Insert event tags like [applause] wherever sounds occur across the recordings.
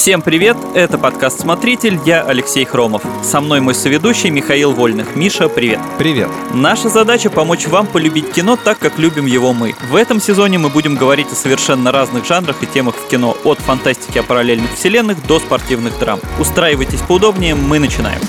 Всем привет, это подкаст «Смотритель», я Алексей Хромов. Со мной мой соведущий Михаил Вольных. Миша, привет. Привет. Наша задача – помочь вам полюбить кино так, как любим его мы. В этом сезоне мы будем говорить о совершенно разных жанрах и темах в кино, от фантастики о параллельных вселенных до спортивных драм. Устраивайтесь поудобнее, мы начинаем.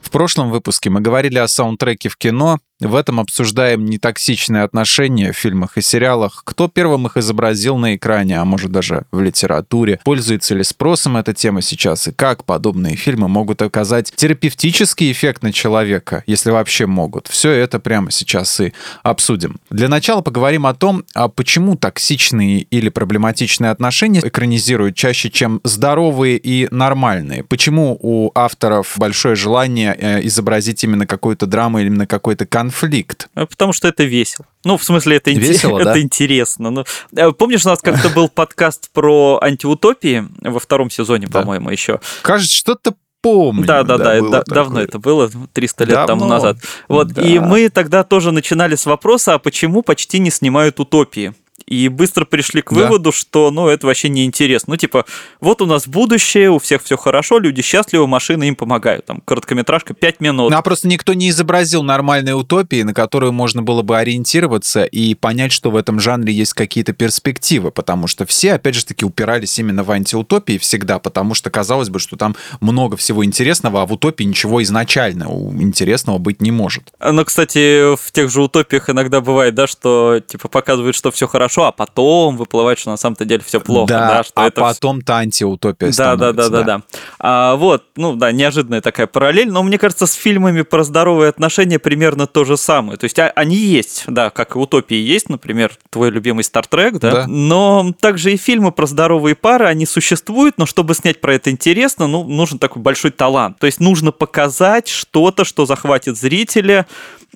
В прошлом выпуске мы говорили о саундтреке в кино, в этом обсуждаем нетоксичные отношения в фильмах и сериалах, кто первым их изобразил на экране, а может даже в литературе, пользуется ли спросом эта тема сейчас и как подобные фильмы могут оказать терапевтический эффект на человека, если вообще могут. Все это прямо сейчас и обсудим. Для начала поговорим о том, а почему токсичные или проблематичные отношения экранизируют чаще, чем здоровые и нормальные. Почему у авторов большое желание э, изобразить именно какую-то драму или именно какой-то конфликт, конфликт? А потому что это весело. Ну, в смысле, это, Весело, [laughs] это да? интересно. Ну, э, помнишь, у нас как-то был подкаст про антиутопии во втором сезоне, Да. по-моему, еще. Кажется, что-то помню. Да, да, да, да, давно это было, 300 лет тому Давно. назад. Вот, Да. и мы тогда тоже начинали с вопроса, а почему почти не снимают утопии? И быстро пришли к Да. выводу, что, ну, это вообще не интересно. Ну, типа, вот у нас будущее, у всех все хорошо, люди счастливы, машины им помогают. Там, короткометражка 5 минут. Ну, а просто никто не изобразил нормальной утопии, на которую можно было бы ориентироваться и понять, что в этом жанре есть какие-то перспективы, потому что все, опять же таки, упирались именно в антиутопии всегда, потому что казалось бы, что там много всего интересного, а в утопии ничего изначально интересного быть не может. Но, кстати, в тех же утопиях иногда бывает, да, что, типа, показывают, что все хорошо, а потом выплывает, что на самом-то деле все плохо, да, что а это потом-то антиутопия Да, да, да, становится, да, да. А, вот, ну да, неожиданная такая параллель, но мне кажется, с фильмами про здоровые отношения примерно то же самое. То есть а- они есть, да, как и утопии есть, например, твой любимый Стартрек, да? Да. Но также и фильмы про здоровые пары, они существуют, но чтобы снять про это интересно, ну, нужен такой большой талант. То есть нужно показать что-то, что захватит зрителя,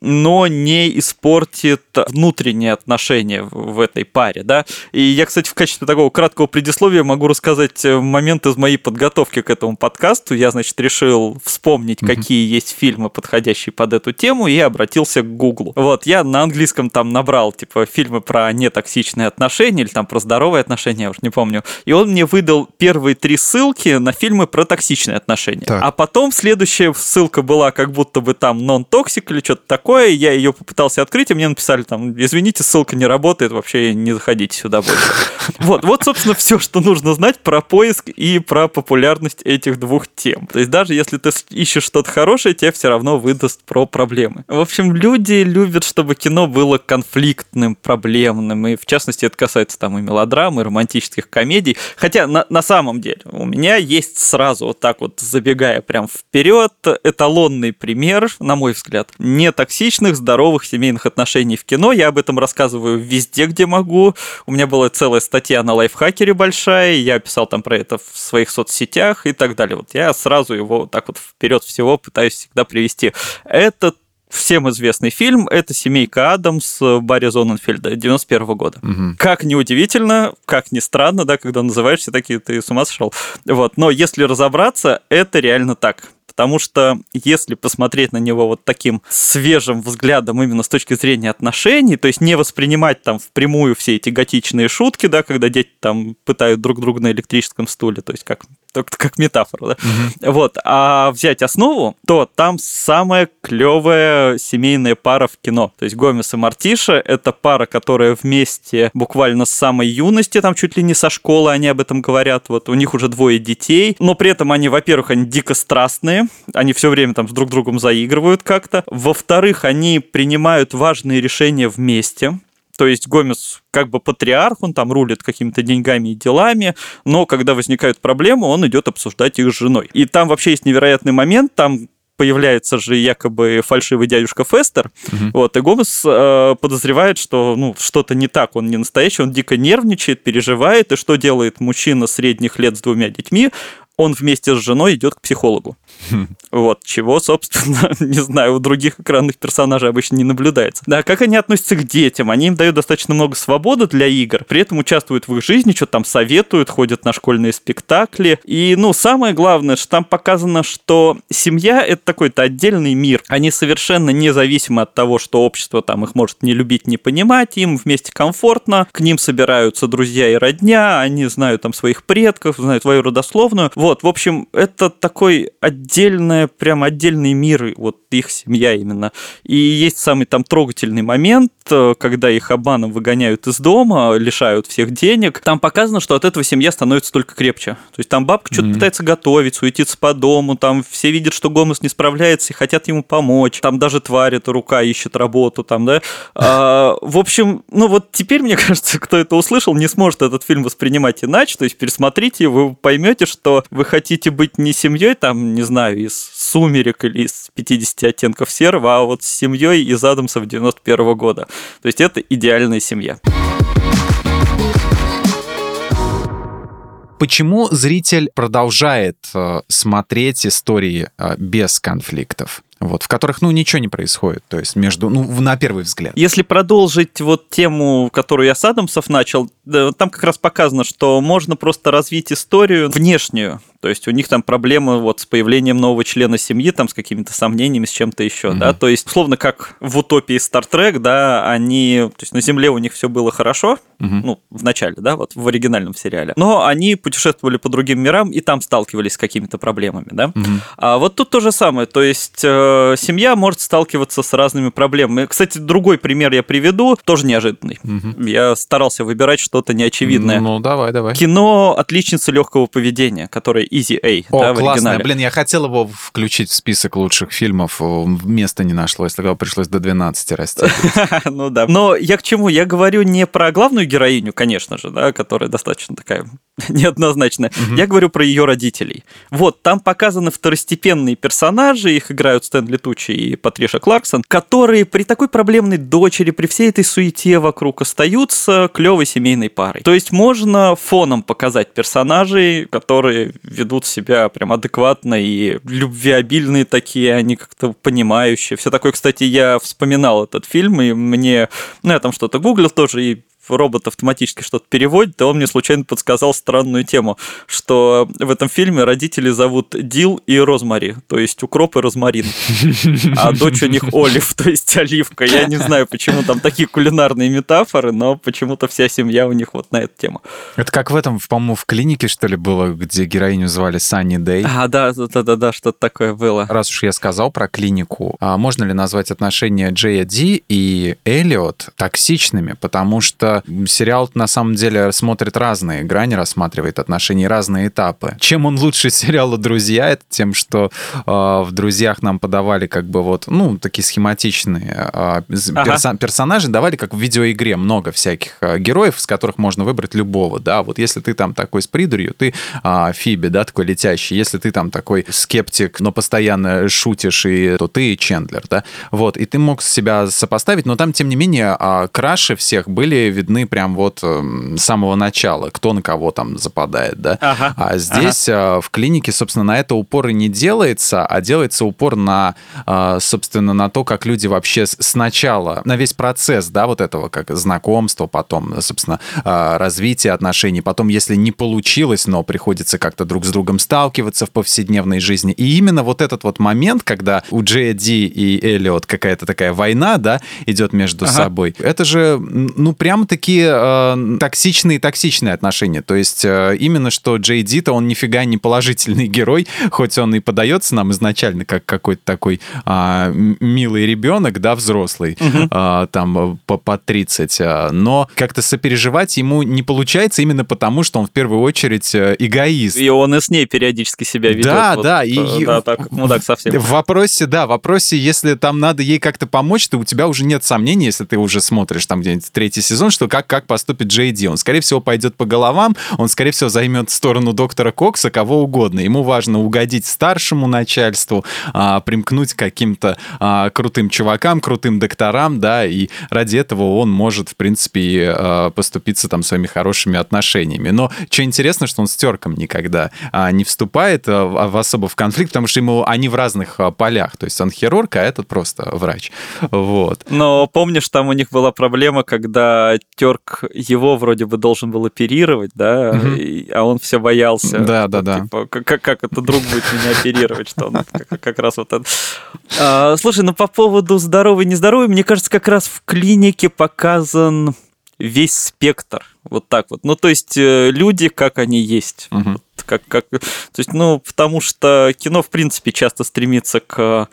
но не испортит внутренние отношения в этой паре, да. И я, кстати, в качестве такого краткого предисловия могу рассказать э, момент из моей подготовки к этому подкасту. Я, значит, решил вспомнить, какие есть фильмы, подходящие под эту тему, и обратился к Гуглу. Вот, я на английском там набрал, типа, фильмы про нетоксичные отношения или там про здоровые отношения, я уж не помню. И он мне выдал первые три ссылки на фильмы про токсичные отношения. Так. А потом следующая ссылка была как будто бы там non-toxic или что-то такое. Я ее попытался открыть, и мне написали там, извините, ссылка не работает, вообще не заходите сюда больше. Вот, вот, собственно, все, что нужно знать про поиск и про популярность этих двух тем. То есть даже если ты ищешь что-то хорошее, тебе все равно выдаст про проблемы. В общем, люди любят, чтобы кино было конфликтным, проблемным, и в частности это касается там и мелодрам, и романтических комедий. Хотя на, на самом деле у меня есть сразу вот так вот, забегая прям вперед, эталонный пример, на мой взгляд, нетоксичных, здоровых семейных отношений в кино. Я об этом рассказываю везде, где могу. У меня была целая статья на лайфхакере большая, я писал там про это в своих соцсетях и так далее. Вот я сразу его вот так вот вперед всего пытаюсь всегда привести. Это всем известный фильм, это «Семейка Адамс» Барри Зоненфельда 91 года. Мгм. Как ни удивительно, как ни странно, да, когда называешь все такие, ты с ума сошел. Вот. Но если разобраться, это реально так. Потому что если посмотреть на него вот таким свежим взглядом именно с точки зрения отношений, то есть не воспринимать там впрямую все эти готичные шутки, да, когда дети там пытают друг друга на электрическом стуле, то есть как только как метафора, да? Вот, а взять основу, то там самая клевая семейная пара в кино. То есть Гомес и Мартиша — это пара, которая вместе буквально с самой юности, там чуть ли не со школы они об этом говорят. Вот у них уже двое детей, но при этом они, во-первых, они дико страстные, они все время там с друг другом заигрывают как-то. Во-вторых, они принимают важные решения вместе. То есть Гомес как бы патриарх, он там рулит какими-то деньгами и делами, но когда возникают проблемы, он идет обсуждать их с женой. И там вообще есть невероятный момент, там появляется же якобы фальшивый дядюшка Фестер, вот, и Гомес э, подозревает, что ну, что-то не так, он не настоящий, он дико нервничает, переживает, и что делает мужчина средних лет с двумя детьми? он вместе с женой идет к психологу. [laughs] Вот, чего, собственно, [laughs] не знаю, у других экранных персонажей обычно не наблюдается. Да, как они относятся к детям? Они им дают достаточно много свободы для игр, при этом участвуют в их жизни, что там советуют, ходят на школьные спектакли. И, ну, самое главное, что там показано, что семья — это такой-то отдельный мир. Они совершенно независимы от того, что общество там их может не любить, не понимать, им вместе комфортно, к ним собираются друзья и родня, они знают там своих предков, знают свою родословную. Вот, в общем, это такой отдельный, прям отдельный мир, вот их семья именно. И есть самый там трогательный момент, э, когда их обманом выгоняют из дома, лишают всех денег. Там показано, что от этого семья становится только крепче. То есть там бабка что-то mm-hmm. пытается готовить, суетиться по дому, там все видят, что Гомес не справляется и хотят ему помочь. Там даже тварь эта рука ищет работу, там, да. А, в общем, ну вот теперь, мне [laughs] кажется, кто это услышал, не сможет этот фильм воспринимать иначе. То есть пересмотрите, вы поймете, что вы хотите быть не семьей, там, не знаю, из сумерек или из 50 оттенков серого, а вот с семьей из Адамса в 91 года. То есть это идеальная семья. Почему зритель продолжает э, смотреть истории э, без конфликтов? вот, в которых, ну, ничего не происходит, то есть между, ну, на первый взгляд. Если продолжить вот тему, которую я с Адамсов начал, там как раз показано, что можно просто развить историю внешнюю, то есть у них там проблемы вот с появлением нового члена семьи, там с какими-то сомнениями, с чем-то еще, mm-hmm. да, то есть условно как в утопии Star Trek, да, они, то есть на Земле у них все было хорошо, mm-hmm. ну, в начале, да, вот в оригинальном сериале, но они путешествовали по другим мирам и там сталкивались с какими-то проблемами, да. Mm-hmm. А вот тут то же самое, то есть э, семья может сталкиваться с разными проблемами. Кстати, другой пример я приведу, тоже неожиданный. Mm-hmm. Я старался выбирать что-то неочевидное. Ну, давай, давай. Кино «Отличница легкого поведения», которое Easy A. О, да, классно. Блин, я хотел его включить в список лучших фильмов, места не нашлось, тогда пришлось до 12 расти. [laughs] Ну да. Но я к чему? Я говорю не про главную героиню, конечно же, да, которая достаточно такая [laughs] неоднозначная. Я говорю про ее родителей. Вот, там показаны второстепенные персонажи, их играют Стэнли Тучи и Патриша Кларксон, которые при такой проблемной дочери, при всей этой суете вокруг остаются клевой семейной парой. То есть можно фоном показать персонажей, которые ведут себя прям адекватно и любвеобильные такие, они как-то понимающие. Все такое, кстати, я вспоминал этот фильм, и мне, ну, я там что-то гуглил тоже, и робот автоматически что-то переводит, то он мне случайно подсказал странную тему, что в этом фильме родители зовут Дил и Розмари, то есть укроп и розмарин, а дочь у них [laughs] Олив, то есть оливка. Я не знаю, почему там такие кулинарные метафоры, но почему-то вся семья у них вот на эту тему. Это как в этом, по-моему, в клинике, что ли, было, где героиню звали Санни Дэй. А, да, да-да-да, что-то такое было. Раз уж я сказал про клинику, а можно ли назвать отношения Джея Ди и Эллиот токсичными? Потому что сериал на самом деле смотрит разные грани, рассматривает отношения, разные этапы. Чем он лучше [laughs] сериала «Друзья», это тем, что э, в «Друзьях» нам подавали как бы вот, ну, такие схематичные э, перса- персонажи, давали как в видеоигре много всяких э, героев, с которых можно выбрать любого, да, вот если ты там такой с придурью, ты э, Фиби, да, такой летящий, если ты там такой скептик, но постоянно шутишь, и, то ты Чендлер, да, вот, и ты мог себя сопоставить, но там, тем не менее, э, краши всех были видны прям вот э, с самого начала, кто на кого там западает, да. Ага. А здесь ага. э, в клинике, собственно, на это упор и не делается, а делается упор на, э, собственно, на то, как люди вообще сначала, на весь процесс, да, вот этого, как знакомство, потом, собственно, э, развитие отношений, потом, если не получилось, но приходится как-то друг с другом сталкиваться в повседневной жизни. И именно вот этот вот момент, когда у Джея Ди и Эллиот какая-то такая война, да, идет между ага. собой, это же, ну, прям-таки такие э, токсичные-токсичные отношения. То есть э, именно что Джей Ди-то он нифига не положительный [laughs] герой, хоть он и подается нам изначально как какой-то такой э, милый ребенок, да, взрослый, угу. э, там по, по 30, э, но как-то сопереживать ему не получается именно потому, что он в первую очередь э, эгоист. И он и с ней периодически себя ведет. Да, вот, да. И, э, да, так, ну так совсем. В вопросе, да, в вопросе, если там надо ей как-то помочь, то у тебя уже нет сомнений, если ты уже смотришь там где-нибудь третий сезон, что как, как поступит Джей Ди. Он, скорее всего, пойдет по головам, он, скорее всего, займет сторону доктора Кокса, кого угодно. Ему важно угодить старшему начальству, а, примкнуть к каким-то а, крутым чувакам, крутым докторам, да, и ради этого он может, в принципе, а, поступиться там своими хорошими отношениями. Но что интересно, что он с терком никогда а, не вступает а, в особо в конфликт, потому что ему они в разных а, полях. То есть он хирург, а этот просто врач. Вот. Но помнишь, там у них была проблема, когда Терк его вроде бы должен был оперировать, да, Мгм. и- а он все боялся. Да, да, да. типа, как, как- это друг будет меня оперировать, что он как, как раз вот это. А, слушай, ну по поводу здоровый, нездоровый, мне кажется, как раз в клинике показан весь спектр. Вот так вот. Ну, то есть э, люди, как они есть. Как, как, то есть, ну, потому что кино, в принципе, часто стремится к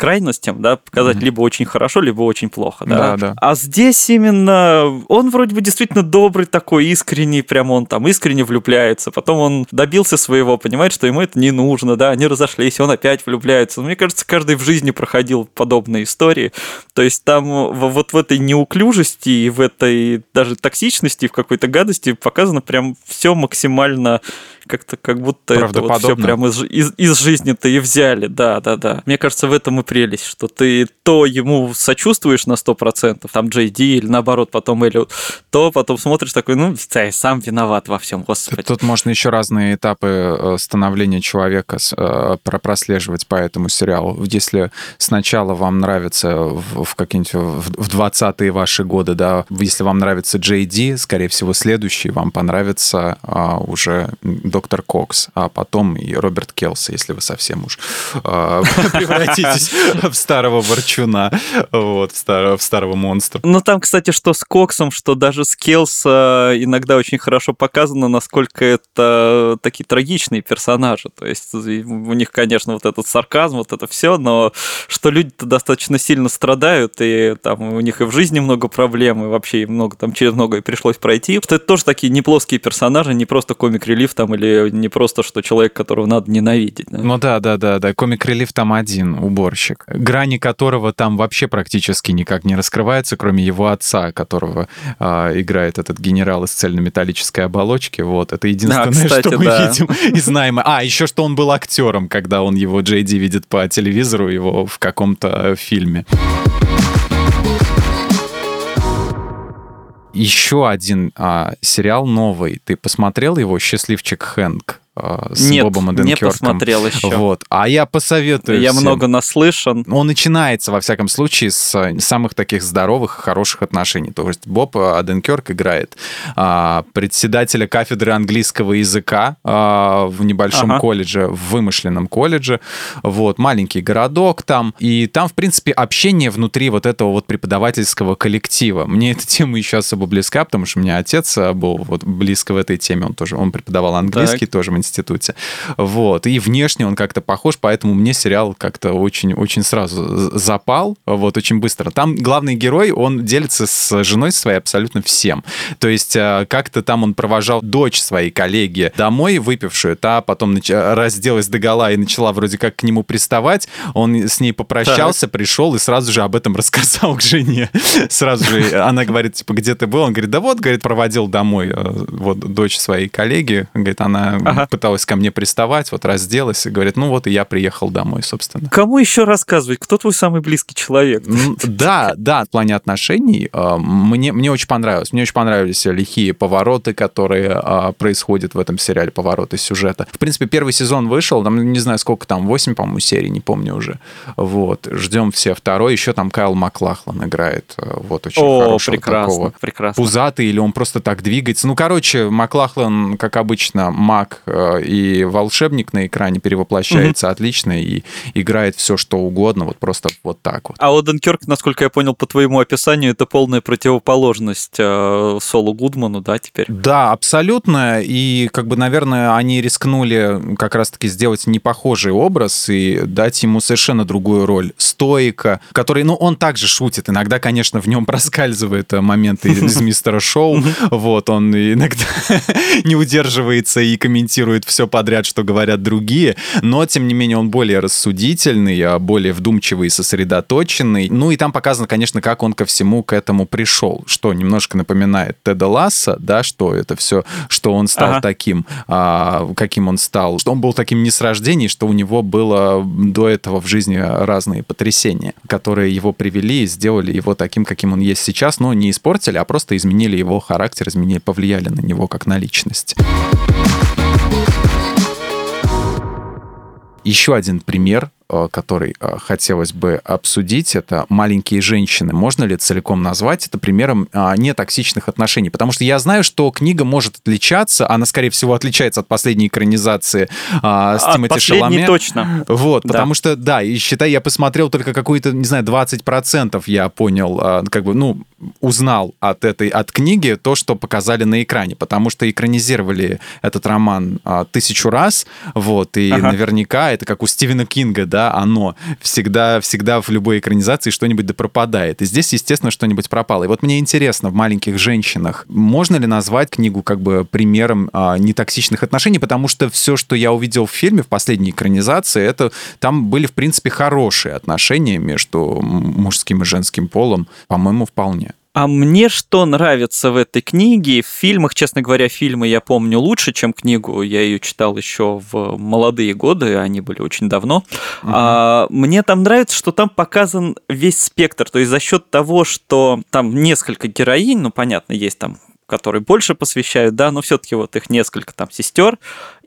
крайностям, да, показать Мгм. либо очень хорошо, либо очень плохо, да. Да, да. А здесь именно он вроде бы действительно добрый такой, искренний, прям он там искренне влюбляется. Потом он добился своего, понимает, что ему это не нужно, да, они разошлись, он опять влюбляется. Ну, Мне кажется, каждый в жизни проходил подобные истории. То есть там вот в этой неуклюжести и в этой даже токсичности, в какой-то гадости показано прям все максимально как-то как будто это вот все Правдоподобно. прям из, из, из жизни-то и взяли, да, да, да. Мне кажется, в этом и прелесть, что ты то ему сочувствуешь на 100%, там Ди или наоборот потом Эллиот, то потом смотришь такой, ну, я сам виноват во всем, господи. Тут можно еще разные этапы э, становления человека э, про- прослеживать по этому сериалу. Если сначала вам нравится в, в какие-нибудь в в 20-е ваши годы, да, если вам нравится Ди, скорее всего, следующий вам понравится а, уже доктор Кокс, а потом и Роберт Келс, если вы совсем уж а, [laughs] превратитесь в старого ворчуна, вот, в старого, монстра. Ну, там, кстати, что с Коксом, что даже с Келса иногда очень хорошо показано, насколько это такие трагичные персонажи. То есть у них, конечно, вот этот сарказм, вот это все, но что люди-то достаточно сильно страдают, и там у них и в жизни много проблем, и вообще много, там через многое пришлось пройти. Что это тоже такие неплоские персонажи, не просто комик-релив там, или не просто, что человек, которого надо ненавидеть. да. Ну да, да, да, да. Комик релив там один, уборщик, грани которого там вообще практически никак не раскрывается, кроме его отца, которого а, играет этот генерал из цельнометаллической оболочки. Вот, это единственное, [laughs] кстати, что мы да. видим и знаем. А, еще что он был актером, когда он его Джей Ди видит по телевизору его в каком-то э, фильме. Еще один а, сериал новый. Ты посмотрел его «Счастливчик Хэнк» с Нет, Бобом не Оденкерком? посмотрел еще. Вот. А я посоветую Я всем. много наслышан. Он начинается, во всяком случае, с э, самых таких здоровых, хороших отношений. То есть Боб э, Оденкерк играет а, председателя кафедры английского языка а, в небольшом Ага. колледже, в вымышленном колледже. Вот, маленький городок там. И там, в принципе, общение внутри вот этого вот преподавательского коллектива. Мне эта тема еще особо близка, потому что у меня отец э, был вот близко в этой теме. Он тоже, он преподавал английский тоже в институте. Вот. И внешне он как-то похож, поэтому мне сериал как-то очень-очень сразу запал, вот, очень быстро. Там главный герой, он делится с женой своей абсолютно всем. То есть э, как-то там он провожал дочь своей коллеги домой, выпившую, та потом нач- разделась догола и начала вроде как к нему приставать. Он с ней попрощался, пришел и сразу же об этом рассказал к жене. [laughs] Сразу же она говорит, типа, где ты был? Он говорит, да вот, говорит, проводил домой э, вот дочь своей коллеги. Говорит, она Ага. Пыталась ко мне приставать, вот разделась и говорит, ну вот и я приехал домой, собственно. Кому еще рассказывать? Кто твой самый близкий человек? Да, да, в плане отношений э, мне, мне очень понравилось. Мне очень понравились лихие повороты, которые э, происходят в этом сериале, повороты сюжета. В принципе, первый сезон вышел, там, не знаю, сколько там, 8, по-моему, серий, не помню уже. Вот, ждем все второй. Еще там Кайл Маклахлан играет. э, Вот, очень О, хорошего прекрасно, такого прекрасно. пузатый или он просто так двигается. Ну, короче, Маклахлан, как обычно, маг э, и волшебник на экране перевоплощается отлично и играет все, что угодно, вот просто вот так вот. А Оденкерк, насколько я понял по твоему описанию, это полная противоположность э, Солу Гудману, да, теперь? Да, абсолютно. И, как бы, наверное, они рискнули как раз-таки сделать непохожий образ и дать ему совершенно другую роль. Стоика, который, ну, он также шутит. Иногда, конечно, в нем [laughs] проскальзывают э, моменты из [laughs] мистера Шоу. Вот, он иногда [laughs] не удерживается и комментирует цитирует все подряд, что говорят другие, но, тем не менее, он более рассудительный, а более вдумчивый и сосредоточенный. Ну и там показано, конечно, как он ко всему к этому пришел, что немножко напоминает Теда Ласса, да, что это все, что он стал ага. таким, а, каким он стал, что он был таким не с рождения, что у него было до этого в жизни разные потрясения, которые его привели и сделали его таким, каким он есть сейчас, но не испортили, а просто изменили его характер, изменили, повлияли на него как на личность. Еще один пример который э, хотелось бы обсудить, это «Маленькие женщины». Можно ли целиком назвать это примером а, нетоксичных отношений? Потому что я знаю, что книга может отличаться, она, скорее всего, отличается от последней экранизации а, с от Тимоти Шаломе. точно. Вот, да. потому что, да, и считай, я посмотрел только какой-то, не знаю, 20% я понял, а, как бы, ну, узнал от этой, от книги то, что показали на экране, потому что экранизировали этот роман а, тысячу раз, вот, и ага. наверняка это как у Стивена Кинга, да, да, оно. Всегда, всегда в любой экранизации что-нибудь да пропадает. И здесь, естественно, что-нибудь пропало. И вот мне интересно, в «Маленьких женщинах» можно ли назвать книгу как бы примером а, нетоксичных отношений? Потому что все, что я увидел в фильме, в последней экранизации, это там были, в принципе, хорошие отношения между мужским и женским полом. По-моему, вполне. А мне что нравится в этой книге? В фильмах, честно говоря, фильмы я помню лучше, чем книгу. Я ее читал еще в молодые годы, они были очень давно. Угу. А, мне там нравится, что там показан весь спектр. То есть за счет того, что там несколько героинь, ну понятно, есть там которые больше посвящают, да, но все-таки вот их несколько там сестер,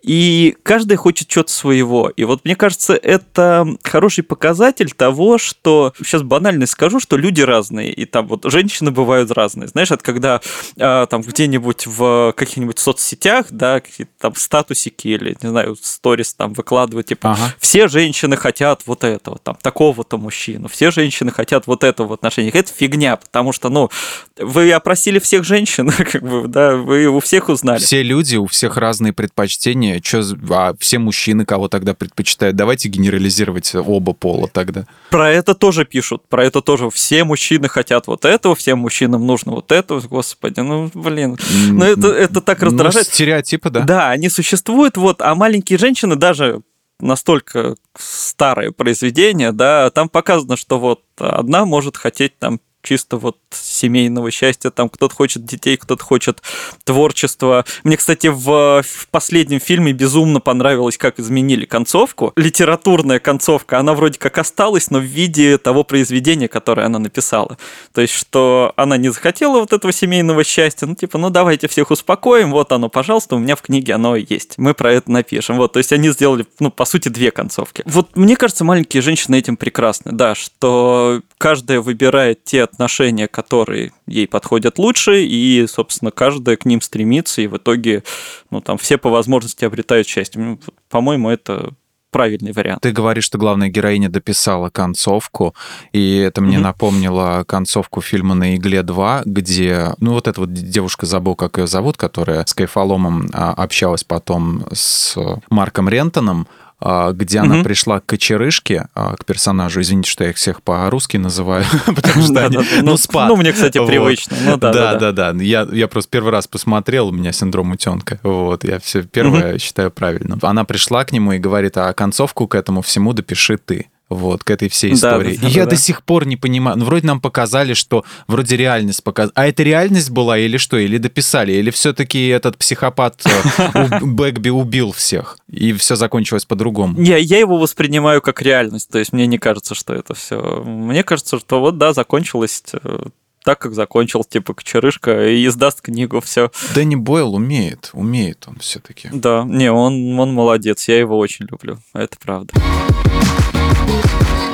и каждый хочет что-то своего. И вот мне кажется, это хороший показатель того, что сейчас банально скажу, что люди разные, и там вот женщины бывают разные. Знаешь, это когда а, там где-нибудь в каких-нибудь соцсетях, да, какие-то там статусики или, не знаю, сторис там выкладывают, типа, ага. все женщины хотят вот этого, там, такого-то мужчину, все женщины хотят вот этого в отношениях. Это фигня, потому что, ну, вы опросили всех женщин, [laughs] как бы, да, вы у всех узнали. Все люди, у всех разные предпочтения, мнение, что, а все мужчины кого тогда предпочитают? Давайте генерализировать оба пола тогда. Про это тоже пишут, про это тоже. Все мужчины хотят вот этого, всем мужчинам нужно вот этого. Господи, ну, блин. Ну, это, это так ну, раздражает. Ну, стереотипы, да. Да, они существуют, вот, а маленькие женщины даже настолько старое произведение, да, там показано, что вот одна может хотеть там чисто вот семейного счастья, там кто-то хочет детей, кто-то хочет творчества. Мне, кстати, в, в последнем фильме безумно понравилось, как изменили концовку. Литературная концовка, она вроде как осталась, но в виде того произведения, которое она написала. То есть, что она не захотела вот этого семейного счастья, ну типа, ну давайте всех успокоим, вот оно, пожалуйста, у меня в книге оно есть. Мы про это напишем. Вот, то есть они сделали, ну, по сути, две концовки. Вот мне кажется, маленькие женщины этим прекрасны, да, что каждая выбирает те отношения, которые ей подходят лучше, и, собственно, каждая к ним стремится, и в итоге, ну, там, все по возможности обретают счастье. Ну, по-моему, это правильный вариант. Ты говоришь, что главная героиня дописала концовку, и это мне mm-hmm. напомнило концовку фильма «На игле 2», где, ну, вот эта вот девушка, забыл, как ее зовут, которая с Кайфоломом а, общалась потом с Марком Рентоном, где угу. она пришла к кочерышке, а, к персонажу. Извините, что я их всех по-русски называю, [laughs] потому что они... Ну, ну, спад. Ну, мне, кстати, привычно. Ну, да, да, да. Я, я просто первый раз посмотрел, у меня синдром утенка. Вот, я все первое считаю правильно. Она пришла к нему и говорит, а концовку к этому всему допиши ты вот, к этой всей истории. Да, да, и я да. до сих пор не понимаю, ну, вроде нам показали, что вроде реальность показали. А это реальность была или что? Или дописали? Или все-таки этот психопат э, [laughs] Бэкби убил всех? И все закончилось по-другому? Не, я его воспринимаю как реальность. То есть мне не кажется, что это все... Мне кажется, что вот, да, закончилось э, так, как закончил, типа, Кочерышка, и издаст книгу, все. Дэнни Бойл умеет, умеет он все-таки. Да, не, он, он молодец, я его очень люблю, это правда. Thank you.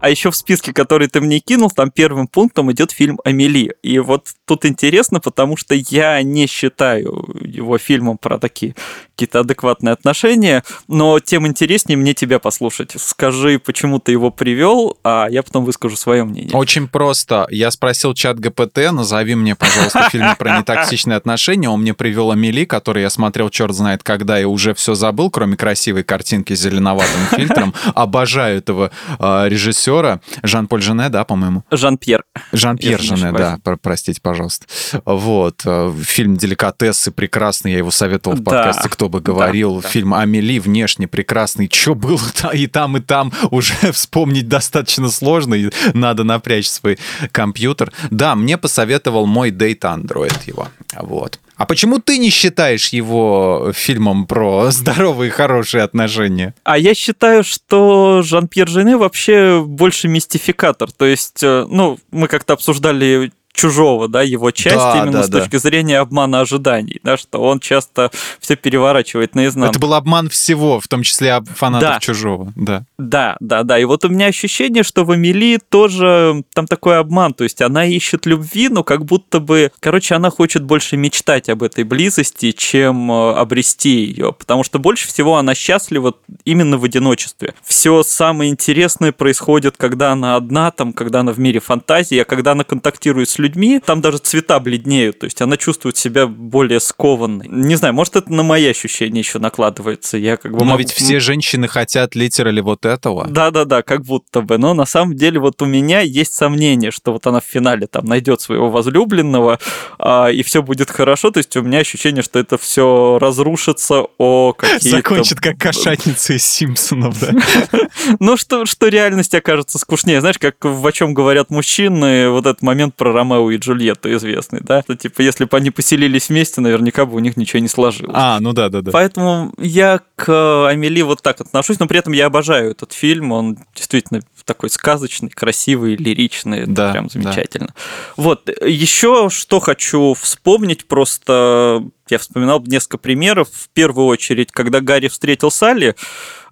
А еще в списке, который ты мне кинул, там первым пунктом идет фильм «Амели». И вот тут интересно, потому что я не считаю его фильмом про такие какие-то адекватные отношения, но тем интереснее мне тебя послушать. Скажи, почему ты его привел, а я потом выскажу свое мнение. Очень просто. Я спросил чат ГПТ, назови мне, пожалуйста, [laughs] фильм про нетоксичные отношения. Он мне привел Амели, который я смотрел черт знает когда и уже все забыл, кроме красивой картинки с зеленоватым фильтром. [laughs] Обожаю этого э, режиссера. Жан-Поль Жене, да, по-моему? Жан-Пьер. Жан-Пьер Жене, да, простите, пожалуйста. Вот. Э, фильм «Деликатесы» прекрасный я его советовал в Да, подкасте «Кто бы говорил». да, да. Фильм Амели внешне прекрасный. Что было [laughs] и там, и там [laughs] уже вспомнить достаточно сложно, и надо напрячь свой компьютер. Да, мне посоветовал мой дейт Android его. Вот. А почему ты не считаешь его фильмом про [laughs] здоровые хорошие отношения? А я считаю, что Жан-Пьер Жене вообще больше мистификатор. То есть, э, ну, мы как-то обсуждали чужого, да, его часть Да, именно да, с да. точки зрения обмана ожиданий, да, что он часто все переворачивает наизнанку. Это был обман всего, в том числе фанатов Да. чужого. Да. Да, да, да. И вот у меня ощущение, что в Эмили тоже там такой обман. То есть она ищет любви, но как будто бы... Короче, она хочет больше мечтать об этой близости, чем э, обрести ее. Потому что больше всего она счастлива именно в одиночестве. Все самое интересное происходит, когда она одна, там, когда она в мире фантазии, а когда она контактирует с людьми, там даже цвета бледнеют. То есть она чувствует себя более скованной. Не знаю, может, это на мои ощущения еще накладывается. Я как бы Но могу- ведь все женщины хотят литерали вот этого. да-да-да, как будто бы. Но на самом деле вот у меня есть сомнение, что вот она в финале там найдет своего возлюбленного, а, и все будет хорошо. То есть у меня ощущение, что это все разрушится о какие-то... Закончит как кошатница из Симпсонов, да? [laughs] Ну, что, реальность окажется скучнее. Знаешь, как в «О чем говорят мужчины», вот этот момент про Ромео и Джульетту известный, да? Что, типа, если бы они поселились вместе, наверняка бы у них ничего не сложилось. А, ну да, да, да. Поэтому я к Амели вот так отношусь, но при этом я обожаю этот фильм. Он действительно такой сказочный, красивый, лиричный. Это Да, прям да. замечательно. Вот. Еще что хочу вспомнить, просто я вспоминал несколько примеров. В первую очередь, когда Гарри встретил Салли,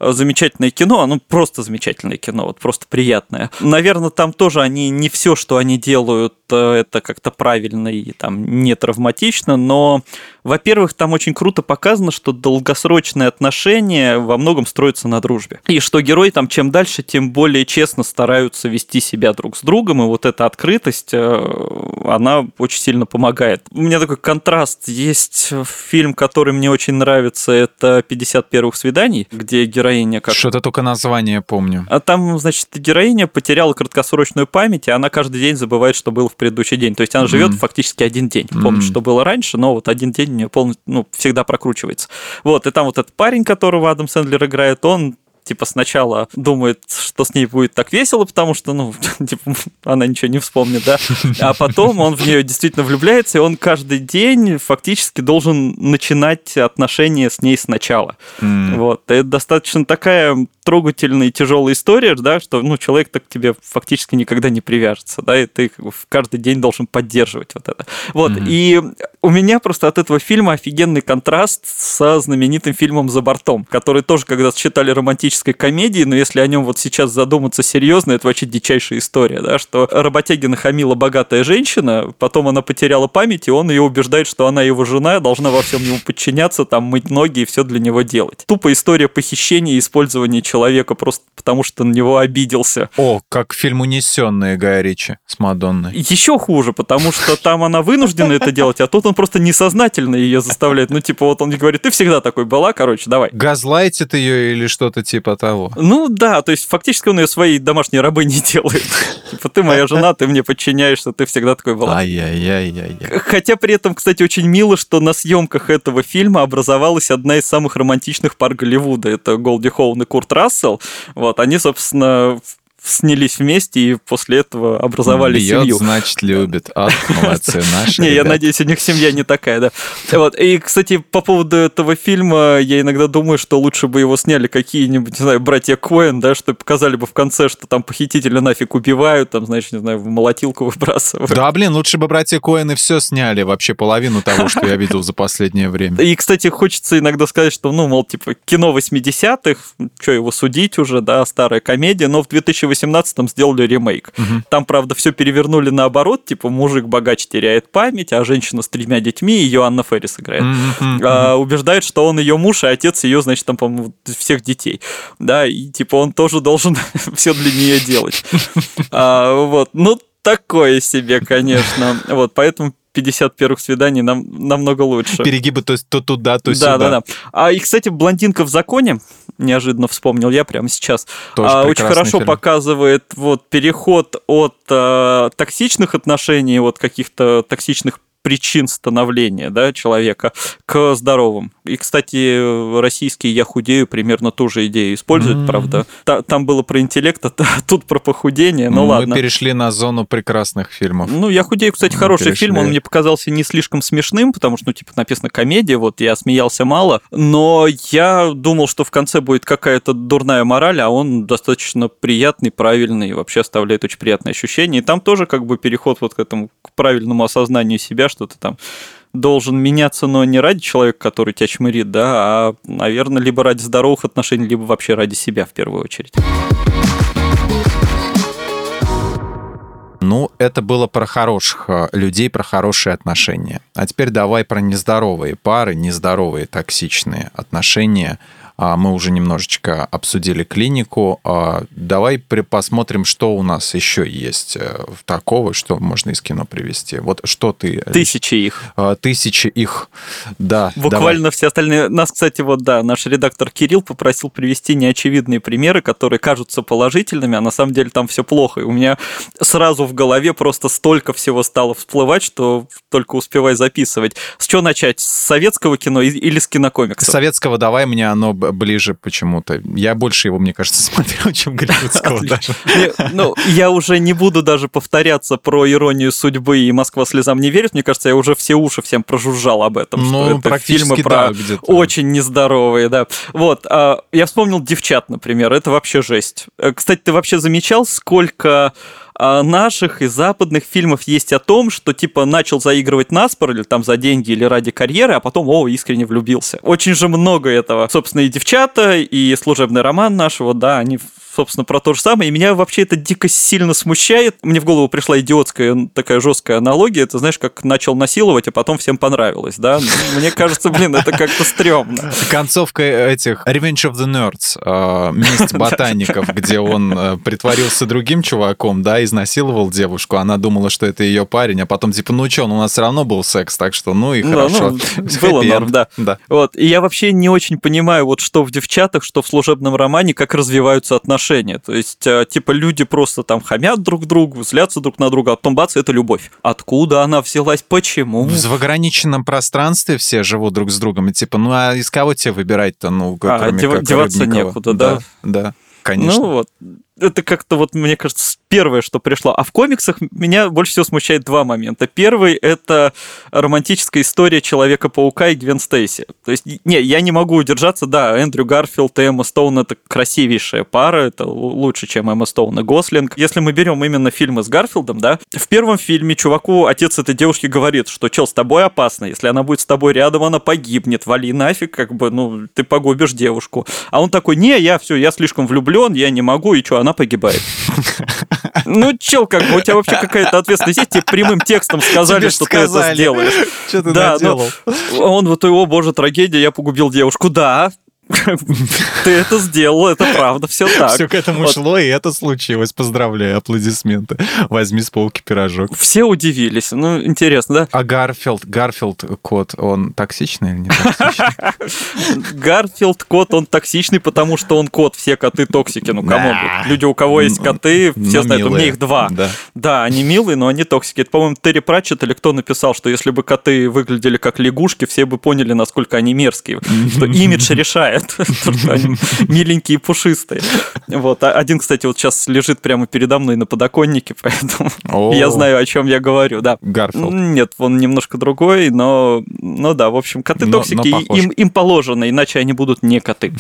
э, замечательное кино, оно просто замечательное кино, вот просто приятное. Наверное, там тоже они не все, что они делают, э, это как-то правильно и там не травматично, но, во-первых, там очень круто показано, что долгосрочные отношения во многом строятся на дружбе. И что герои там чем дальше, тем более честно стараются вести себя друг с другом, и вот эта открытость, э, она очень сильно помогает. У меня такой контраст есть фильм, который мне очень нравится, это «50 первых свиданий», где героиня как Что-то только название помню. а там, значит, героиня потеряла краткосрочную память, и она каждый день забывает, что было в предыдущий день. То есть она живет Мгм. фактически один день. Помнит, Мгм. что было раньше, но вот один день у нее полностью, ну, всегда прокручивается. Вот, и там вот этот парень, которого Адам Сэндлер играет, он типа сначала думает, что с ней будет так весело, потому что, ну, [laughs] типа, она ничего не вспомнит, да, а потом он в нее действительно влюбляется, и он каждый день фактически должен начинать отношения с ней сначала. М. Вот. Это достаточно такая трогательная и тяжелая история, да, что ну, человек так к тебе фактически никогда не привяжется, да, и ты каждый день должен поддерживать вот это. Вот. Мгм. И у меня просто от этого фильма офигенный контраст со знаменитым фильмом «За бортом», который тоже когда-то считали романтической комедией, но если о нем вот сейчас задуматься серьезно, это вообще дичайшая история, да, что работяги нахамила богатая женщина, потом она потеряла память, и он ее убеждает, что она его жена, должна во всем ему подчиняться, там, мыть ноги и все для него делать. Тупо история похищения и использования человека просто потому, что на него обиделся. О, как фильм «Унесенные» Гая Ричи с Мадонной. Еще хуже, потому что там она вынуждена это делать, а тут он просто несознательно ее заставляет. Ну, типа, вот он говорит, ты всегда такой была, короче, давай. Газлайтит ее или что-то типа того. Ну да, то есть фактически он ее своей домашней рабыней [laughs] делает. Типа, ты моя жена, ты мне подчиняешься, ты всегда такой была. Ай-яй-яй-яй. Хотя при этом, кстати, очень мило, что на съемках этого фильма образовалась одна из самых романтичных пар Голливуда. Это Голди Хоун и Курт Рассел. Вот, они, собственно, в- снялись вместе и после этого образовали Бьет, семью. значит, любит. [laughs] А, молодцы наши Не, я надеюсь, у них семья не такая, да. Вот. И, кстати, по поводу этого фильма, я иногда думаю, что лучше бы его сняли какие-нибудь, не знаю, братья Коэн, да, что показали бы в конце, что там похитителя нафиг убивают, там, знаешь, не знаю, в молотилку выбрасывают. Да, блин, лучше бы братья Коэны все сняли, вообще половину того, что я видел за последнее время. И, кстати, хочется иногда сказать, что, ну, мол, типа, кино 80-х, что его судить уже, да, старая комедия, но в 2018-м сделали ремейк. Там, правда, все перевернули наоборот, типа, мужик богач теряет память, а женщина с тремя детьми, ее Анна Феррис играет. Мгм. а, убеждает, что он ее муж, и отец ее, значит, там, по-моему, всех детей. Да, и типа он тоже должен [laughs] все для нее делать. [laughs] А, вот, ну, такое себе, конечно. Вот, поэтому 50 первых свиданий нам намного лучше. Перегибы то, то туда, то Да, сюда. да, да. А и, кстати, блондинка в законе, неожиданно вспомнил я прямо сейчас, Тоже а, очень хорошо фильм. показывает вот переход от э, токсичных отношений, вот каких-то токсичных причин становления да, человека к здоровым. И, кстати, российские «Я худею» примерно ту же идею используют, mm-hmm. правда. Та, там было про интеллект, а тут про похудение, ну Мы ладно. Мы перешли на зону прекрасных фильмов. Ну, «Я худею», кстати, Мы хороший перешли. фильм, он мне показался не слишком смешным, потому что, ну, типа, написано комедия, вот я смеялся мало, но я думал, что в конце будет какая-то дурная мораль, а он достаточно приятный, правильный, вообще оставляет очень приятное ощущение. И там тоже как бы переход вот к этому к правильному осознанию себя, что ты там должен меняться, но не ради человека, который тебя чмырит, да, а, наверное, либо ради здоровых отношений, либо вообще ради себя в первую очередь. Ну, это было про хороших э, людей, про хорошие отношения. А теперь давай про нездоровые пары, нездоровые токсичные отношения – мы уже немножечко обсудили клинику. А, давай посмотрим, что у нас еще есть э, такого, что можно из кино привести. Вот что ты... Тысячи их. А, тысячи их, да. Буквально давай. все остальные. Нас, кстати, вот да, наш редактор Кирилл попросил привести неочевидные примеры, которые кажутся положительными, а на самом деле там все плохо. И у меня сразу в голове просто столько всего стало всплывать, что только успевай записывать. С чего начать? С советского кино или с кинокомиксов? С советского давай, мне оно ближе почему-то. Я больше его, мне кажется, [laughs] смотрел, чем Голливудского даже. Ну, я уже не буду даже повторяться про иронию судьбы и Москва слезам не верит. Мне кажется, я уже все уши всем прожужжал об этом, ну, это фильмы про очень нездоровые, да. Вот, а, я вспомнил «Девчат», например, это вообще жесть. Э, кстати, ты вообще замечал, сколько наших и западных фильмов есть о том, что типа начал заигрывать наспор или там за деньги или ради карьеры, а потом, о, искренне влюбился. Очень же много этого. Собственно, и девчата, и служебный роман нашего, да, они собственно, про то же самое. И меня вообще это дико сильно смущает. Мне в голову пришла идиотская такая жесткая аналогия. Это, знаешь, как начал насиловать, а потом всем понравилось, да? Мне кажется, блин, это как-то стрёмно. Концовка этих Revenge of the Nerds, э, месть [laughs] ботаников, где он э, притворился другим чуваком, да, изнасиловал девушку. Она думала, что это ее парень, а потом типа, ну что, ну у нас все равно был секс, так что ну и хорошо. Ну, [laughs] было норм, да. Вот. И я вообще не очень понимаю, вот что в девчатах, что в служебном романе, как развиваются отношения отношения. То есть, э, типа, люди просто там хамят друг другу, злятся друг на друга, а потом бац, это любовь. Откуда она взялась? Почему? В ограниченном пространстве все живут друг с другом. И типа, ну а из кого тебе выбирать-то? Ну, а, кроме дев- как деваться Рыбникова? некуда, да? Да, да конечно. Ну вот, это как-то вот, мне кажется, первое, что пришло. А в комиксах меня больше всего смущает два момента. Первый — это романтическая история Человека-паука и Гвен Стейси. То есть, не, я не могу удержаться, да, Эндрю Гарфилд и Эмма Стоун — это красивейшая пара, это лучше, чем Эмма Стоун и Гослинг. Если мы берем именно фильмы с Гарфилдом, да, в первом фильме чуваку отец этой девушки говорит, что, чел, с тобой опасно, если она будет с тобой рядом, она погибнет, вали нафиг, как бы, ну, ты погубишь девушку. А он такой, не, я все, я слишком влюблен, я не могу, и что, она погибает. [laughs] Ну, чел, как бы, у тебя вообще какая-то ответственность есть, тебе прямым текстом сказали, что ты это сделаешь. Что ты да, наделал? он вот, о боже, трагедия, я погубил девушку. Да, Ты это сделал, это правда, все так. Все к этому вот. шло, и это случилось. Поздравляю, аплодисменты. Возьми с полки пирожок. Все удивились. Ну, интересно, да? А Гарфилд, Гарфилд кот, он токсичный или не токсичный? [laughs] Гарфилд кот, он токсичный, потому что он кот. Все коты токсики. Ну, кому? Люди, у кого есть коты, все знают, у меня их два. Да, они милые, но они токсики. Это, по-моему, Терри Пратчет или кто написал, что если бы коты выглядели как лягушки, все бы поняли, насколько они мерзкие. Что [laughs] имидж решает бывает. [laughs] Они миленькие, пушистые. Вот. А один, кстати, вот сейчас лежит прямо передо мной на подоконнике, [laughs] поэтому я знаю, о чем я говорю. Да. Гарфилд. Нет, он немножко другой, но, ну да, в общем, коты-токсики, им, им положено, иначе они будут не коты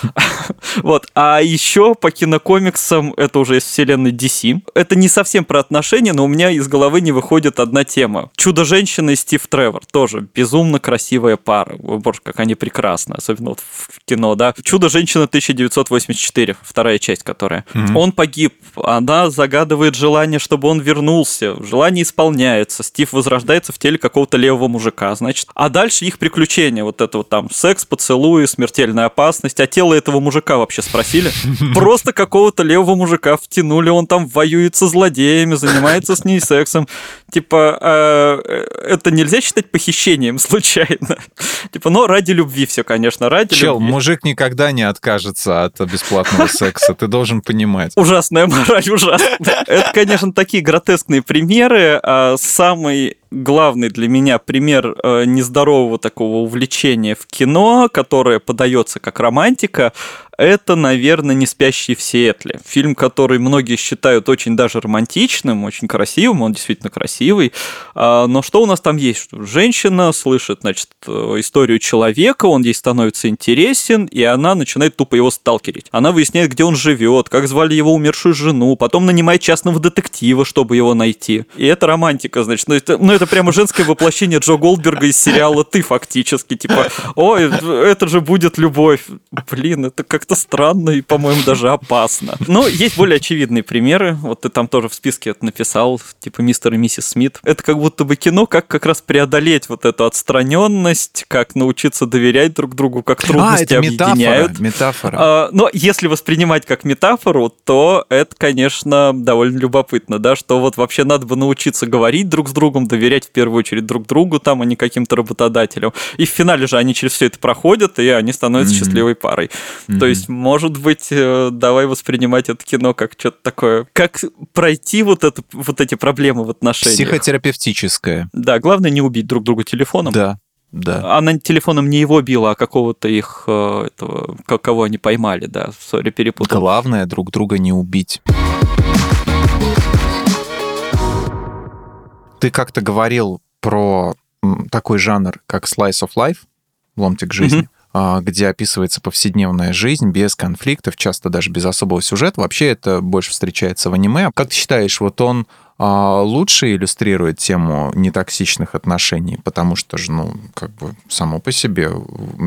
[laughs] Вот. А еще по кинокомиксам, это уже из вселенной DC. Это не совсем про отношения, но у меня из головы не выходит одна тема. Чудо-женщина и Стив Тревор. Тоже безумно красивая пара. Боже, как они прекрасны. Особенно вот в кино, да. Чудо-женщина 1984, вторая часть которая. Mm-hmm. Он погиб, она загадывает желание, чтобы он вернулся. Желание исполняется. Стив возрождается в теле какого-то левого мужика, значит. А дальше их приключения. Вот это вот там секс, поцелуи, смертельная опасность. А тело этого мужика вообще спросили? [laughs] Просто какого-то левого мужика втянули, он там воюет со злодеями, занимается с ней сексом. Типа, э, это нельзя считать похищением [laughs] случайно. Типа, но ради любви все, конечно, ради Чел, любви. мужик никогда не откажется от бесплатного [laughs] секса, ты должен понимать. Ужасная мораль, ужасная. Это, конечно, такие гротескные примеры. А самый главный для меня пример э, нездорового такого увлечения в кино, которое подается как романтика, это, наверное, «Не спящий в Сиэтле». Фильм, который многие считают очень даже романтичным, очень красивым, он действительно красивый. А, но что у нас там есть? Женщина слышит, значит, э, историю человека, он ей становится интересен, и она начинает тупо его сталкерить. Она выясняет, где он живет, как звали его умершую жену, потом нанимает частного детектива, чтобы его найти. И это романтика, значит. Ну, это, ну, это прямо женское воплощение Джо Голдберга из сериала «Ты» фактически. Типа, ой, это же будет любовь. Блин, это как-то это странно и, по-моему, даже опасно. Но есть более очевидные примеры. Вот ты там тоже в списке это написал, типа мистер и миссис Смит. Это как будто бы кино, как как раз преодолеть вот эту отстраненность, как научиться доверять друг другу, как трудности а, это объединяют. Метафора. метафора. А, но если воспринимать как метафору, то это, конечно, довольно любопытно, да, что вот вообще надо бы научиться говорить друг с другом, доверять в первую очередь друг другу, там, а не каким-то работодателям. И в финале же они через все это проходят, и они становятся mm-hmm. счастливой парой. Mm-hmm. То есть есть, может быть, э, давай воспринимать это кино как что-то такое. Как пройти вот, это, вот эти проблемы в отношениях. Психотерапевтическое. Да, главное не убить друг друга телефоном. Да. Да. Она телефоном не его била, а какого-то их э, этого, кого они поймали, да, сори, перепутал. Главное друг друга не убить. Ты как-то говорил про такой жанр, как slice of life, ломтик жизни. Mm-hmm. Где описывается повседневная жизнь без конфликтов, часто даже без особого сюжета. Вообще это больше встречается в аниме. Как ты считаешь, вот он лучше иллюстрирует тему нетоксичных отношений, потому что же, ну, как бы само по себе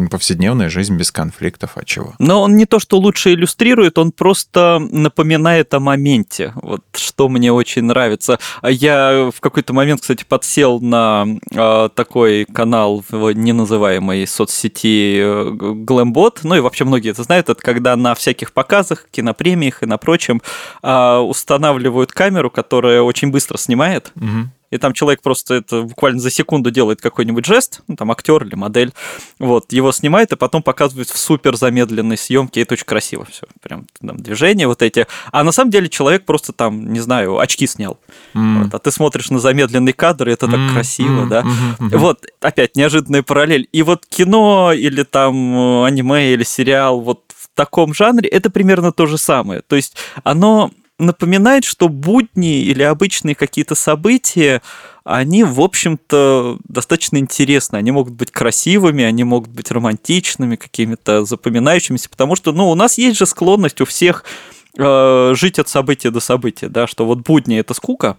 повседневная жизнь без конфликтов, а чего? Но он не то, что лучше иллюстрирует, он просто напоминает о моменте, вот что мне очень нравится. Я в какой-то момент, кстати, подсел на э, такой канал в неназываемой соцсети э, Glambot, ну и вообще многие это знают, это когда на всяких показах, кинопремиях и на прочем э, устанавливают камеру, которая очень очень быстро снимает. Угу. И там человек просто это буквально за секунду делает какой-нибудь жест, ну, там актер или модель, вот, его снимает и потом показывает в супер замедленной съемке, и это очень красиво все, прям там движения вот эти. А на самом деле человек просто там, не знаю, очки снял, mm. вот, а ты смотришь на замедленный кадр, и это так mm. красиво, mm. да. Mm-hmm. Вот, опять неожиданная параллель. И вот кино или там э, аниме или сериал вот в таком жанре, это примерно то же самое. То есть оно напоминает, что будни или обычные какие-то события, они, в общем-то, достаточно интересны. Они могут быть красивыми, они могут быть романтичными, какими-то запоминающимися, потому что, ну, у нас есть же склонность у всех Э, жить от события до события, да, что вот будни это скука,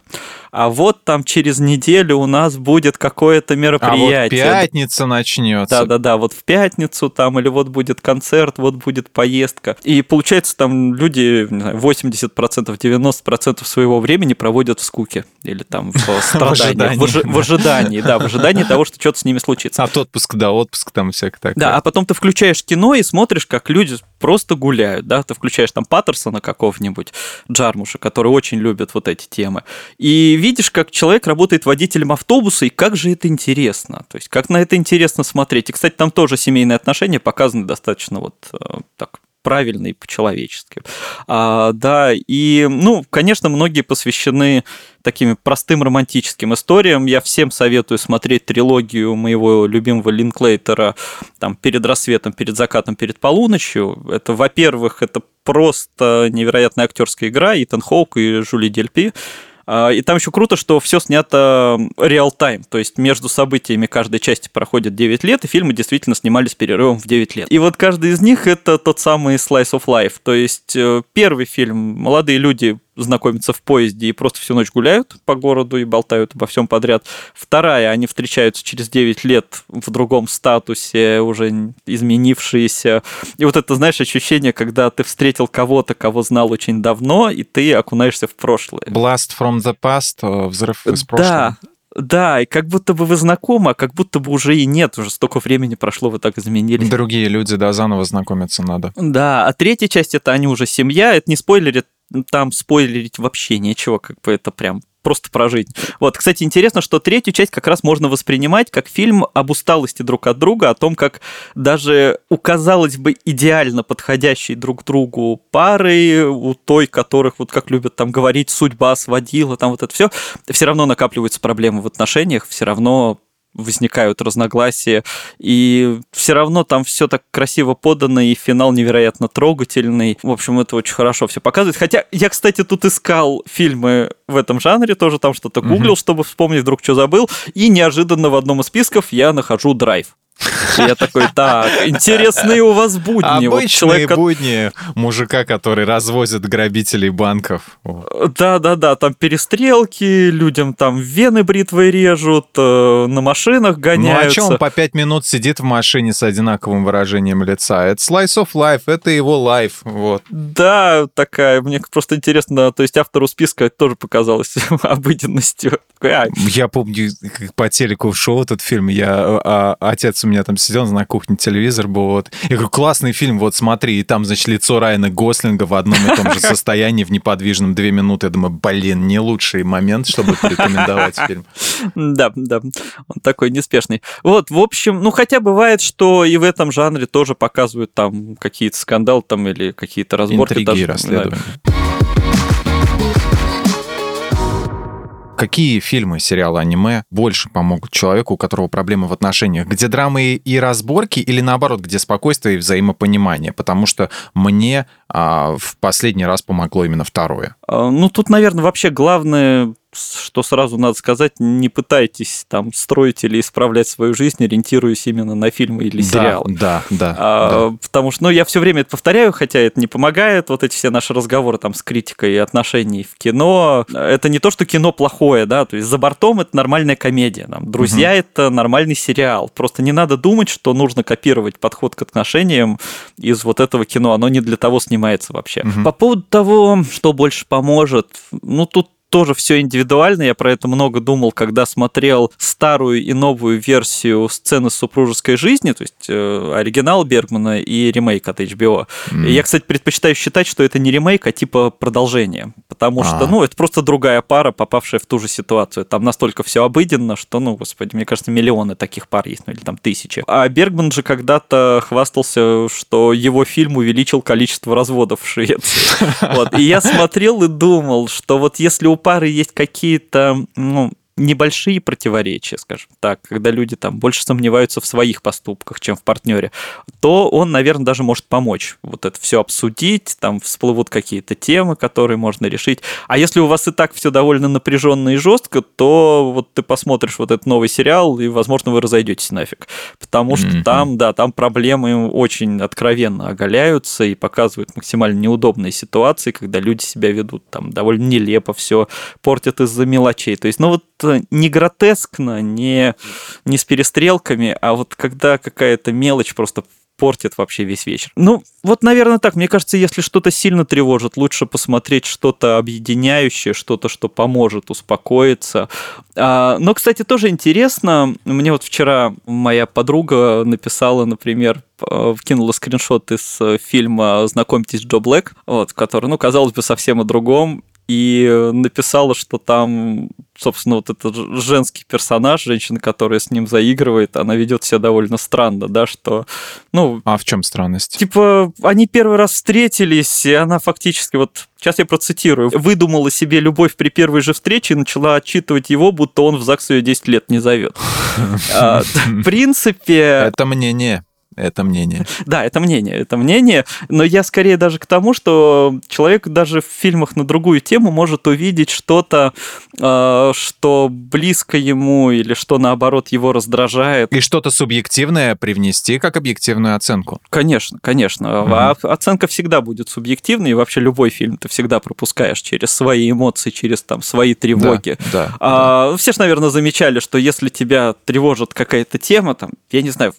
а вот там через неделю у нас будет какое-то мероприятие. А вот пятница начнется. Да, да, да, вот в пятницу там, или вот будет концерт, вот будет поездка. И получается, там люди не знаю, 80%, 90% своего времени проводят в скуке или там в [laughs] страдании, в ожидании, да, в ожидании того, что что-то с ними случится. От отпуска до отпуска там всякое такое. Да, а потом ты включаешь кино и смотришь, как люди просто гуляют, да, ты включаешь там Паттерсона какого-нибудь, Джармуша, который очень любит вот эти темы, и видишь, как человек работает водителем автобуса, и как же это интересно, то есть как на это интересно смотреть. И, кстати, там тоже семейные отношения показаны достаточно вот э, так правильно и по-человечески. А, да, и, ну, конечно, многие посвящены таким простым романтическим историям. Я всем советую смотреть трилогию моего любимого Линклейтера там перед рассветом, перед закатом, перед полуночью. Это, во-первых, это просто невероятная актерская игра Итан Хоук и Жюли Дельпи. А, и там еще круто, что все снято реал-тайм, то есть между событиями каждой части проходит 9 лет, и фильмы действительно снимались перерывом в 9 лет. И вот каждый из них это тот самый slice of life, то есть э, первый фильм молодые люди знакомятся в поезде и просто всю ночь гуляют по городу и болтают обо всем подряд. Вторая, они встречаются через 9 лет в другом статусе, уже изменившиеся. И вот это, знаешь, ощущение, когда ты встретил кого-то, кого знал очень давно, и ты окунаешься в прошлое. Blast from the past, э, взрыв из прошлого. Да, да, и как будто бы вы знакомы, а как будто бы уже и нет, уже столько времени прошло, вы так изменились. Другие люди, да, заново знакомиться надо. Да, а третья часть это они уже семья, это не спойлерит там спойлерить вообще нечего, как бы это прям просто про жизнь. Вот, кстати, интересно, что третью часть как раз можно воспринимать как фильм об усталости друг от друга, о том, как даже у, казалось бы, идеально подходящей друг другу пары, у той, которых, вот как любят там говорить, судьба сводила, там вот это все, все равно накапливаются проблемы в отношениях, все равно возникают разногласия, и все равно там все так красиво подано, и финал невероятно трогательный. В общем, это очень хорошо все показывает. Хотя я, кстати, тут искал фильмы в этом жанре, тоже там что-то гуглил, угу. чтобы вспомнить, вдруг что забыл, и неожиданно в одном из списков я нахожу драйв. Я такой, так, интересные у вас будни. Обычные вот человек, будни мужика, который развозит грабителей банков. Да-да-да, там перестрелки, людям там вены бритвой режут, э, на машинах гоняются. Ну а что он по пять минут сидит в машине с одинаковым выражением лица? Это slice of life, это его life, вот. Да, такая, мне просто интересно, то есть автору списка это тоже показалось [laughs] обыденностью. Я помню, по телеку шел этот фильм, я, а, отец у меня там сидел на кухне, телевизор был, вот. Я говорю, классный фильм, вот смотри, и там, значит, лицо Райана Гослинга в одном и том же [laughs] состоянии, в неподвижном две минуты. Я думаю, блин, не лучший момент, чтобы порекомендовать фильм. Да, да, он такой неспешный. Вот, в общем, ну, хотя бывает, что и в этом жанре тоже показывают там какие-то скандалы там или какие-то разборки. Интриги даже, расследования. Да. Какие фильмы, сериалы, аниме больше помогут человеку, у которого проблемы в отношениях? Где драмы и разборки или наоборот, где спокойствие и взаимопонимание? Потому что мне а, в последний раз помогло именно второе. А, ну, тут, наверное, вообще главное что сразу надо сказать, не пытайтесь там строить или исправлять свою жизнь, ориентируясь именно на фильмы или сериалы. Да, да, а, да. Потому что, ну, я все время это повторяю, хотя это не помогает, вот эти все наши разговоры там с критикой и отношений в кино. Это не то, что кино плохое, да, то есть «За бортом» — это нормальная комедия, там, «Друзья» угу. — это нормальный сериал. Просто не надо думать, что нужно копировать подход к отношениям из вот этого кино, оно не для того снимается вообще. Угу. По поводу того, что больше поможет, ну, тут тоже все индивидуально. Я про это много думал, когда смотрел старую и новую версию сцены супружеской жизни, то есть э, оригинал Бергмана и ремейк от HBO. Mm. Я, кстати, предпочитаю считать, что это не ремейк, а типа продолжение. Потому что, а. ну, это просто другая пара, попавшая в ту же ситуацию. Там настолько все обыденно, что, ну, господи, мне кажется, миллионы таких пар есть, ну, или там тысячи. А Бергман же когда-то хвастался, что его фильм увеличил количество разводов в Швеции. [laughs] Вот. И я смотрел и думал, что вот если у пары есть какие-то, ну, небольшие противоречия, скажем так, когда люди там больше сомневаются в своих поступках, чем в партнере, то он, наверное, даже может помочь вот это все обсудить, там всплывут какие-то темы, которые можно решить. А если у вас и так все довольно напряженно и жестко, то вот ты посмотришь вот этот новый сериал, и, возможно, вы разойдетесь нафиг. Потому что mm-hmm. там, да, там проблемы очень откровенно оголяются и показывают максимально неудобные ситуации, когда люди себя ведут там довольно нелепо, все портят из-за мелочей. То есть, ну вот не гротескно, не, не с перестрелками, а вот когда какая-то мелочь просто портит вообще весь вечер. Ну, вот, наверное, так. Мне кажется, если что-то сильно тревожит, лучше посмотреть что-то объединяющее, что-то, что поможет успокоиться. А, но, кстати, тоже интересно. Мне вот вчера моя подруга написала, например, вкинула скриншот из фильма «Знакомьтесь, Джо Блэк», вот, который, ну, казалось бы, совсем о другом, и написала, что там, собственно, вот этот женский персонаж, женщина, которая с ним заигрывает, она ведет себя довольно странно, да, что, ну... А в чем странность? Типа, они первый раз встретились, и она фактически, вот, сейчас я процитирую, выдумала себе любовь при первой же встрече и начала отчитывать его, будто он в ЗАГС ее 10 лет не зовет. [laughs] А, в принципе... Это мнение. Это мнение. [laughs] Да, это мнение, это мнение, но я скорее даже к тому, что человек даже в фильмах на другую тему может увидеть что-то, э, что близко ему или что наоборот его раздражает. И что-то субъективное привнести как объективную оценку. Конечно, конечно. Угу. А оценка всегда будет субъективной, и вообще любой фильм ты всегда пропускаешь через свои эмоции, через там свои тревоги. Да, да, а, да. Все же, наверное, замечали, что если тебя тревожит какая-то тема, там, я не знаю,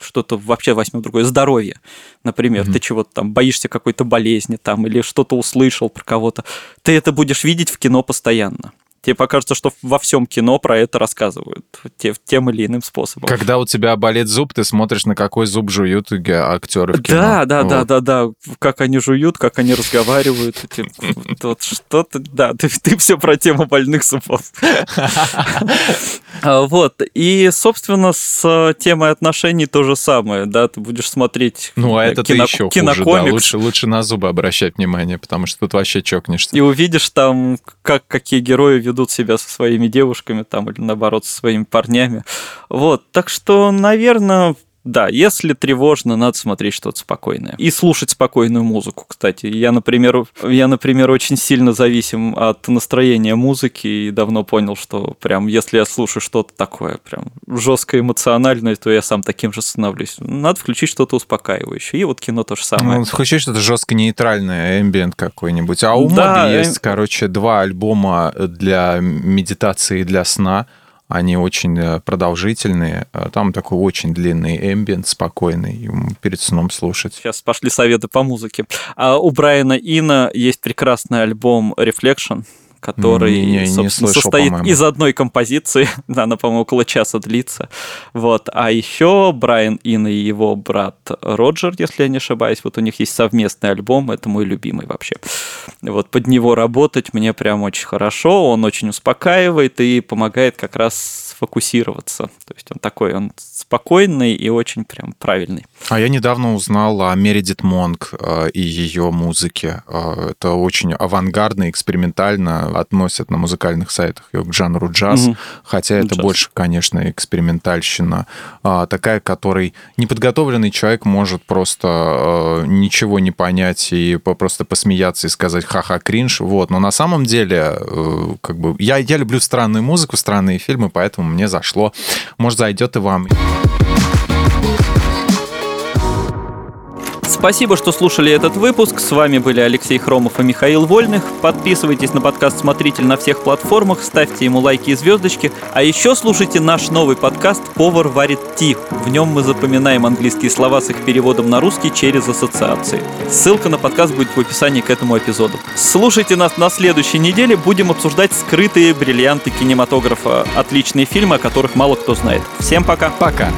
что-то вообще возьмем другое, здоровье, например, mm-hmm. ты чего-то там боишься какой-то болезни там или что-то услышал про кого-то, ты это будешь видеть в кино постоянно тебе покажется, что во всем кино про это рассказывают тем или иным способом. Когда у тебя болит зуб, ты смотришь, на какой зуб жуют актеры в кино. Да, да, вот. да, да, да. Как они жуют, как они разговаривают. Вот что-то, да, ты, ты все про тему больных зубов. [laughs] А, вот. И, собственно, с темой отношений то же самое, да, ты будешь смотреть Ну, а это кино, еще хуже, да. Лучше, лучше на зубы обращать внимание, потому что тут вообще чокнешься. И увидишь там, как какие герои ведут себя со своими девушками там или, наоборот, со своими парнями. Вот. Так что, наверное, да, если тревожно, надо смотреть что-то спокойное. И слушать спокойную музыку, кстати. Я, например, я, например, очень сильно зависим от настроения музыки и давно понял, что прям если я слушаю что-то такое прям жестко эмоциональное, то я сам таким же становлюсь. Надо включить что-то успокаивающее. И вот кино то же самое. Ну, включить что-то жестко нейтральное, эмбиент какой-нибудь. А у да, Моби есть, эм... короче, два альбома для медитации и для сна. Они очень э, продолжительные. Э, там такой очень длинный эмбиент, спокойный, перед сном слушать. Сейчас пошли советы по музыке. А у Брайана Ина есть прекрасный альбом Reflection который, не, не, не слышал, состоит по-моему. из одной композиции. [laughs] Она, по-моему, около часа длится. Вот. А еще Брайан Ин и его брат Роджер, если я не ошибаюсь, вот у них есть совместный альбом, это мой любимый вообще. Вот под него работать мне прям очень хорошо, он очень успокаивает и помогает как раз сфокусироваться. То есть он такой, он спокойный и очень прям правильный. А я недавно узнал о Мередит Монг э, и ее музыке. Э, это очень авангардно, экспериментально относят на музыкальных сайтах ее к жанру джаз, угу. хотя это джаз. больше, конечно, экспериментальщина. А, такая, которой неподготовленный человек может просто э, ничего не понять и просто посмеяться и сказать ха-ха кринж. Вот. Но на самом деле, как бы, я, я люблю странную музыку, странные фильмы, поэтому мне зашло. Может, зайдет и вам. Спасибо, что слушали этот выпуск. С вами были Алексей Хромов и Михаил Вольных. Подписывайтесь на подкаст «Смотритель» на всех платформах, ставьте ему лайки и звездочки. А еще слушайте наш новый подкаст «Повар варит ти». В нем мы запоминаем английские слова с их переводом на русский через ассоциации. Ссылка на подкаст будет в описании к этому эпизоду. Слушайте нас на следующей неделе. Будем обсуждать скрытые бриллианты кинематографа. Отличные фильмы, о которых мало кто знает. Всем пока. Пока.